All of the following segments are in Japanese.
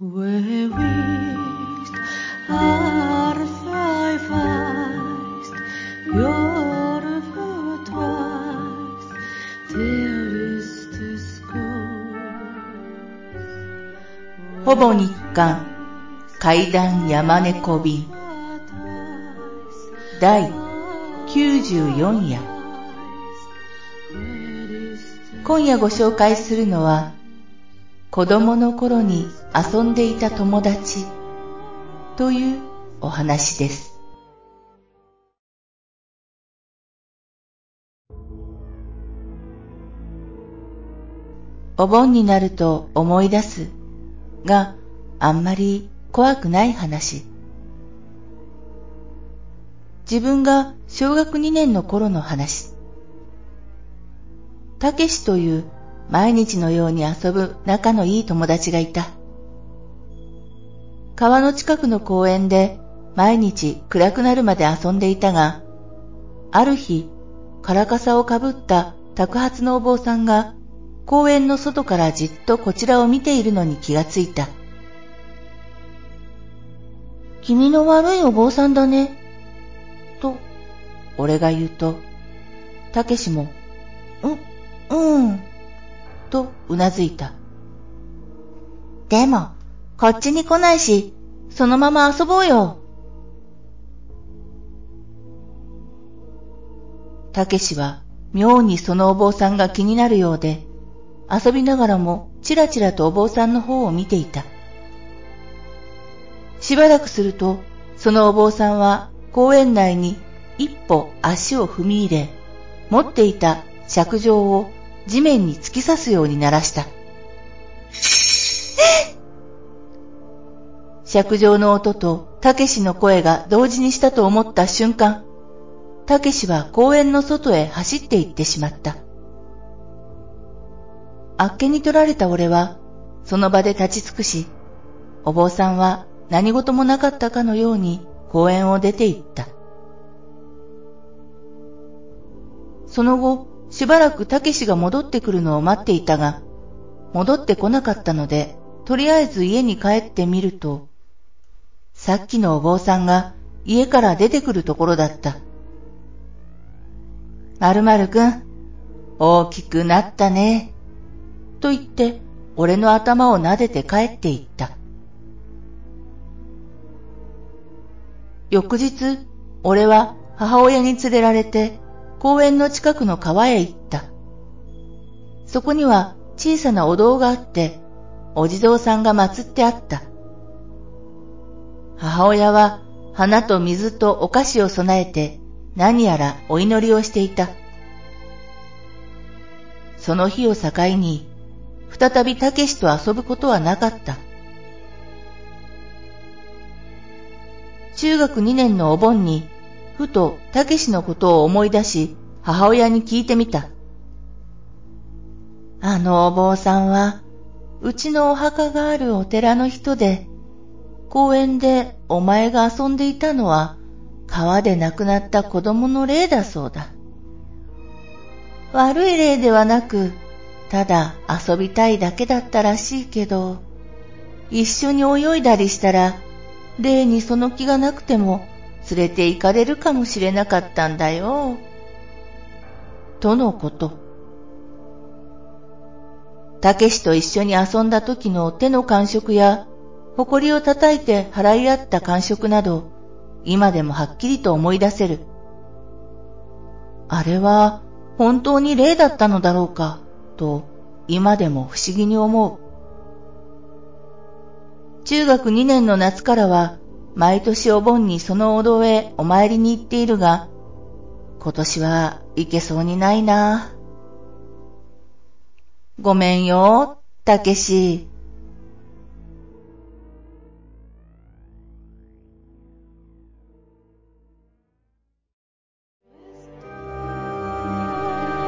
Where wished are thy feist, your foot twice, there is the school. ほぼ日刊階段山猫便第94夜今夜ご紹介するのは子供の頃に遊んでいた友達というお話です。お盆になると思い出すがあんまり怖くない話。自分が小学2年の頃の話。たけしという毎日のように遊ぶ仲のいい友達がいた。川の近くの公園で毎日暗くなるまで遊んでいたが、ある日、カラカサをかぶった宅発のお坊さんが公園の外からじっとこちらを見ているのに気がついた。君の悪いお坊さんだね。と、俺が言うと、たけしも、とうなずいた。でも、こっちに来ないし、そのまま遊ぼうよ。たけしは妙にそのお坊さんが気になるようで、遊びながらもちらちらとお坊さんの方を見ていた。しばらくすると、そのお坊さんは公園内に一歩足を踏み入れ、持っていた尺状を地面に突き刺すように鳴らした。尺状の音とたけしの声が同時にしたと思った瞬間、たけしは公園の外へ走って行ってしまった。あっけに取られた俺は、その場で立ち尽くし、お坊さんは何事もなかったかのように公園を出て行った。その後、しばらくたけしが戻ってくるのを待っていたが、戻ってこなかったので、とりあえず家に帰ってみると、さっきのお坊さんが家から出てくるところだった。まるまるくん、大きくなったね。と言って、俺の頭を撫でて帰っていった。翌日、俺は母親に連れられて公園の近くの川へ行った。そこには小さなお堂があって、お地蔵さんが祀ってあった。母親は花と水とお菓子を備えて何やらお祈りをしていた。その日を境に、再びたけしと遊ぶことはなかった。中学2年のお盆に、ふとたけしのことを思い出し、母親に聞いてみた。あのお坊さんは、うちのお墓があるお寺の人で、公園でお前が遊んでいたのは、川で亡くなった子供の霊だそうだ。悪い霊ではなく、ただ遊びたいだけだったらしいけど、一緒に泳いだりしたら例にその気がなくても連れて行かれるかもしれなかったんだよ。とのこと。たけしと一緒に遊んだ時の手の感触や、埃を叩いて払い合った感触など、今でもはっきりと思い出せる。あれは本当に霊だったのだろうか、と今でも不思議に思う。中学2年の夏からは、毎年お盆にそのお堂へお参りに行っているが、今年は行けそうにないな。ごめんよ、たけし。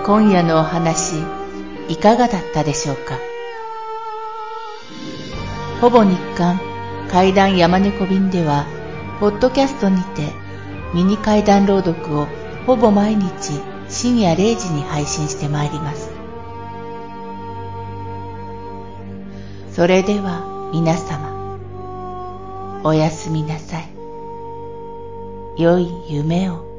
今夜のお話、いかがだったでしょうか？ほぼ日刊階段山猫便では、ポッドキャストにてミニ階段朗読をほぼ毎日深夜0時に配信してまいります。それでは皆様、おやすみなさい。良い夢を。